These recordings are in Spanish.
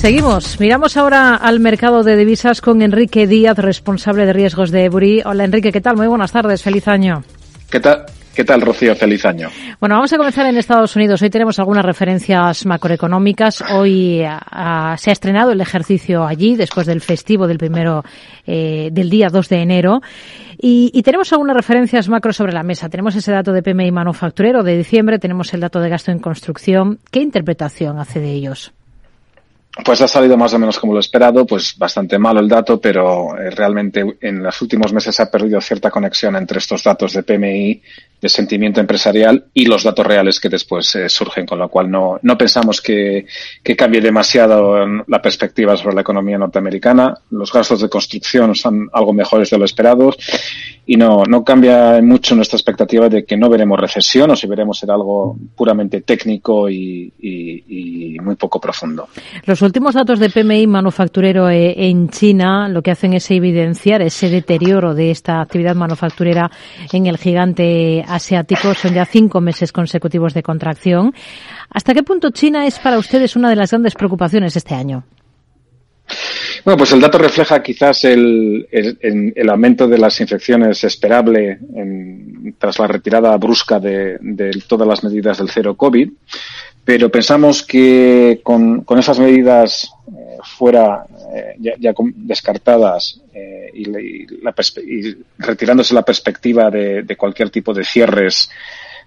Seguimos. Miramos ahora al mercado de divisas con Enrique Díaz, responsable de riesgos de Ebury. Hola Enrique, ¿qué tal? Muy buenas tardes, feliz año. ¿Qué tal? ¿Qué tal, Rocío? Feliz año. Bueno, vamos a comenzar en Estados Unidos. Hoy tenemos algunas referencias macroeconómicas. Hoy a, a, se ha estrenado el ejercicio allí después del festivo del primero eh, del día 2 de enero. Y, y, tenemos algunas referencias macro sobre la mesa. Tenemos ese dato de PMI manufacturero de diciembre, tenemos el dato de gasto en construcción. ¿Qué interpretación hace de ellos? Pues ha salido más o menos como lo esperado, pues bastante malo el dato, pero eh, realmente en los últimos meses se ha perdido cierta conexión entre estos datos de PMI, de sentimiento empresarial y los datos reales que después eh, surgen, con lo cual no, no pensamos que, que, cambie demasiado la perspectiva sobre la economía norteamericana. Los gastos de construcción son algo mejores de lo esperado y no, no cambia mucho nuestra expectativa de que no veremos recesión o si veremos ser algo puramente técnico y, y, muy poco profundo. Los últimos datos de PMI manufacturero en China lo que hacen es evidenciar ese deterioro de esta actividad manufacturera en el gigante asiático. Son ya cinco meses consecutivos de contracción. ¿Hasta qué punto China es para ustedes una de las grandes preocupaciones este año? Bueno, pues el dato refleja quizás el, aumento de las infecciones esperable en, tras la retirada brusca de, todas las medidas del cero COVID, pero pensamos que con, esas medidas fuera eh, ya, ya, descartadas eh, y, y, la y, retirándose la perspectiva de, cualquier tipo de cierres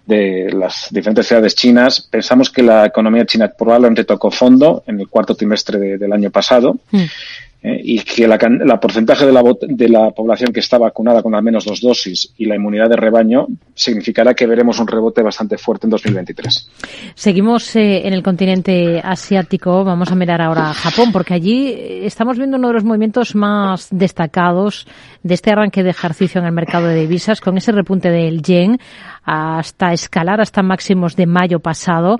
de las diferentes ciudades chinas, pensamos que la economía china probablemente tocó fondo en el cuarto trimestre de, del año pasado. Mm. Eh, y que la, la porcentaje de la, población que está vacunada con al menos dos dosis y la inmunidad de rebaño significará que veremos un rebote bastante fuerte en 2023. Seguimos eh, en el continente asiático. Vamos a mirar ahora a Japón, porque allí estamos viendo uno de los movimientos más destacados de este arranque de ejercicio en el mercado de divisas, con ese repunte del yen hasta escalar hasta máximos de mayo pasado.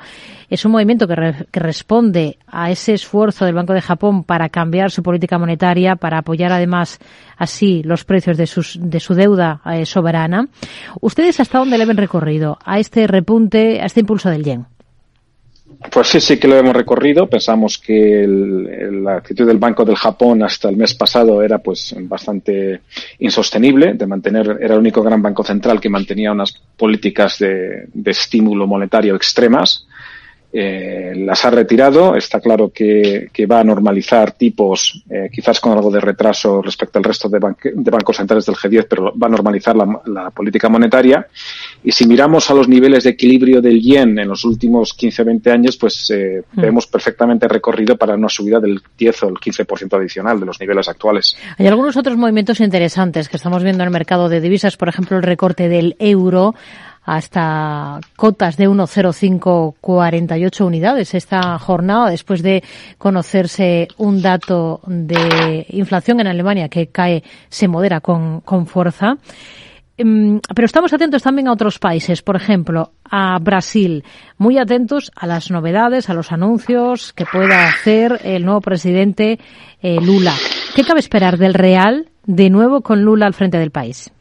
Es un movimiento que, responde a ese esfuerzo del Banco de Japón para cambiar su política monetaria, para apoyar además así los precios de, sus, de su deuda eh, soberana. ¿Ustedes hasta dónde le ven recorrido a este repunte, a este impulso del yen? Pues sí, sí que lo hemos recorrido. Pensamos que la actitud del Banco del Japón hasta el mes pasado era pues bastante insostenible, de mantener, era el único gran banco central que mantenía unas políticas de, de estímulo monetario extremas eh, las ha retirado. Está claro que, que va a normalizar tipos, eh, quizás con algo de retraso respecto al resto de, de, bancos centrales del G10, pero va a normalizar la, la, política monetaria. Y si miramos a los niveles de equilibrio del yen en los últimos 15-20 años, pues eh, mm. vemos perfectamente recorrido para una subida del 10 o el 15% adicional de los niveles actuales. Hay algunos otros movimientos interesantes que estamos viendo en el mercado de divisas, por ejemplo, el recorte del euro hasta cotas de 1,0548 unidades esta jornada después de conocerse un dato de inflación en Alemania que cae, se modera con, con fuerza. Pero estamos atentos también a otros países, por ejemplo, a Brasil, muy atentos a las novedades, a los anuncios que pueda hacer el nuevo presidente eh, Lula. ¿Qué cabe esperar del Real de nuevo con Lula al frente del país?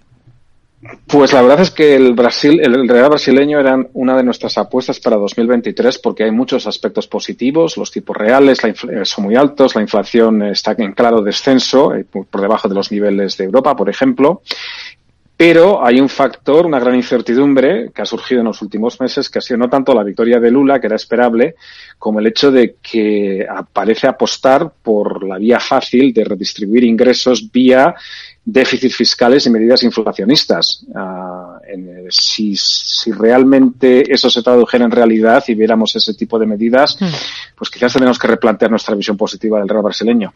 Pues la verdad es que el Brasil, el Real brasileño eran una de nuestras apuestas para 2023 porque hay muchos aspectos positivos, los tipos reales la son muy altos, la inflación está en claro descenso, eh, por debajo de los niveles de Europa, por ejemplo, pero hay un factor, una gran incertidumbre que ha surgido en los últimos meses, que ha sido no tanto la victoria de Lula, que era esperable, como el hecho de que parece apostar por la vía fácil de redistribuir ingresos vía déficits fiscales y medidas inflacionistas. Uh, en, si, si, realmente eso se tradujera en realidad y viéramos ese tipo de medidas, mm. pues quizás tenemos que replantear nuestra visión positiva del real brasileño.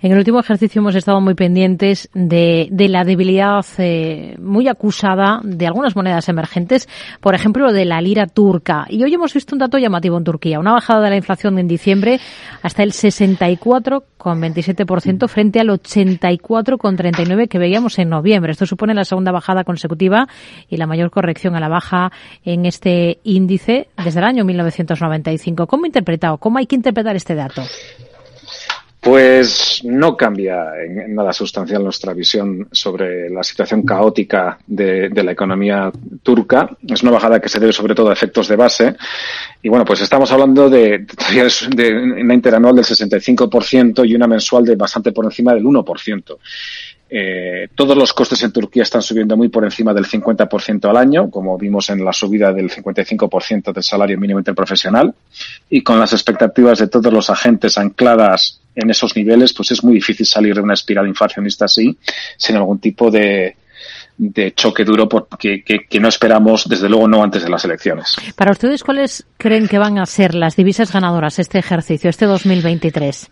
En el último ejercicio hemos estado muy pendientes de, de la debilidad eh, muy acusada de algunas monedas emergentes, por ejemplo, de la lira turca. Y hoy hemos visto un dato llamativo en Turquía, una bajada de la inflación en diciembre hasta el 64,27% frente al 84,39% que veíamos en noviembre. Esto supone la segunda bajada consecutiva y la mayor corrección a la baja en este índice desde el año 1995. ¿Cómo interpretado? ¿Cómo hay que interpretar este dato? Pues no cambia en nada sustancial nuestra visión sobre la situación caótica de, la economía turca. Es una bajada que se debe sobre todo a efectos de base. Y bueno, pues estamos hablando de, de una interanual del 65% y una mensual de bastante por encima del 1%. Eh, todos los costes en Turquía están subiendo muy por encima del 50% al año, como vimos en la subida del 55% del salario mínimo interprofesional. Y con las expectativas de todos los agentes ancladas en esos niveles, pues es muy difícil salir de una espiral inflacionista así, sin algún tipo de, choque duro porque, que, no esperamos, desde luego, no antes de las elecciones. Para ustedes, ¿cuáles creen que van a ser las divisas ganadoras este ejercicio, este 2023?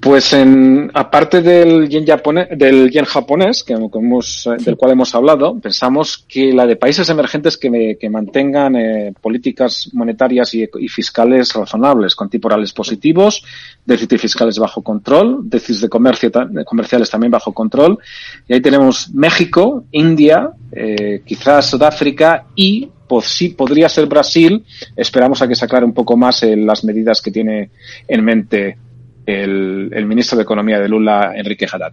Pues en, aparte del yen japonés, del yen japonés que, hemos, eh, del cual hemos hablado, pensamos que la de países emergentes que, que mantengan eh, políticas monetarias y, fiscales razonables, con tipos reales positivos, déficits fiscales bajo control, déficits de comercio comerciales también bajo control. Y ahí tenemos México, India, eh, quizás Sudáfrica y pues sí, podría ser Brasil. Esperamos a que se aclare un poco más las medidas que tiene en mente el, ministro de Economía de Lula, Enrique Haddad.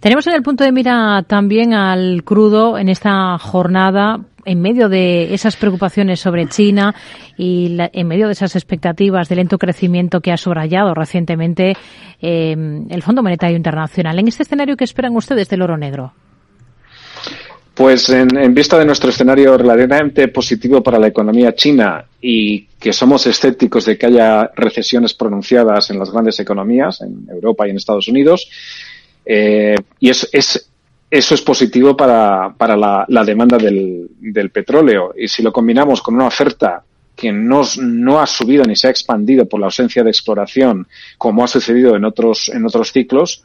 Tenemos en el punto de mira también al crudo en esta jornada en medio de esas preocupaciones sobre China y en medio de esas expectativas de lento crecimiento que ha subrayado recientemente eh, el Fondo Monetario Internacional. En este escenario, ¿qué esperan ustedes del oro negro? Pues en, vista de nuestro escenario relativamente positivo para la economía china y que somos escépticos de que haya recesiones pronunciadas en las grandes economías, en Europa y en Estados Unidos, eh, y es, eso es positivo para, la, demanda del, petróleo. Y si lo combinamos con una oferta que no, no ha subido ni se ha expandido por la ausencia de exploración, como ha sucedido en otros, en otros ciclos,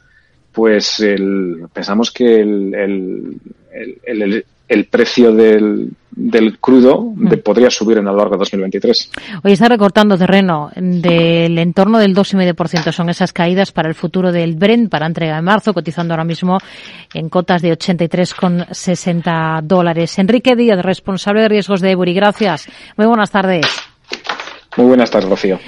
pues el, pensamos que el, el, el, precio del, del crudo mm. podría subir en a lo largo de 2023. Hoy está recortando terreno del entorno del 2,5%. Son esas caídas para el futuro del Brent para entrega de marzo, cotizando ahora mismo en cotas de 83,60 dólares. Enrique Díaz, responsable de riesgos de Ebury. Gracias. Muy buenas tardes. Muy buenas tardes, Rocío.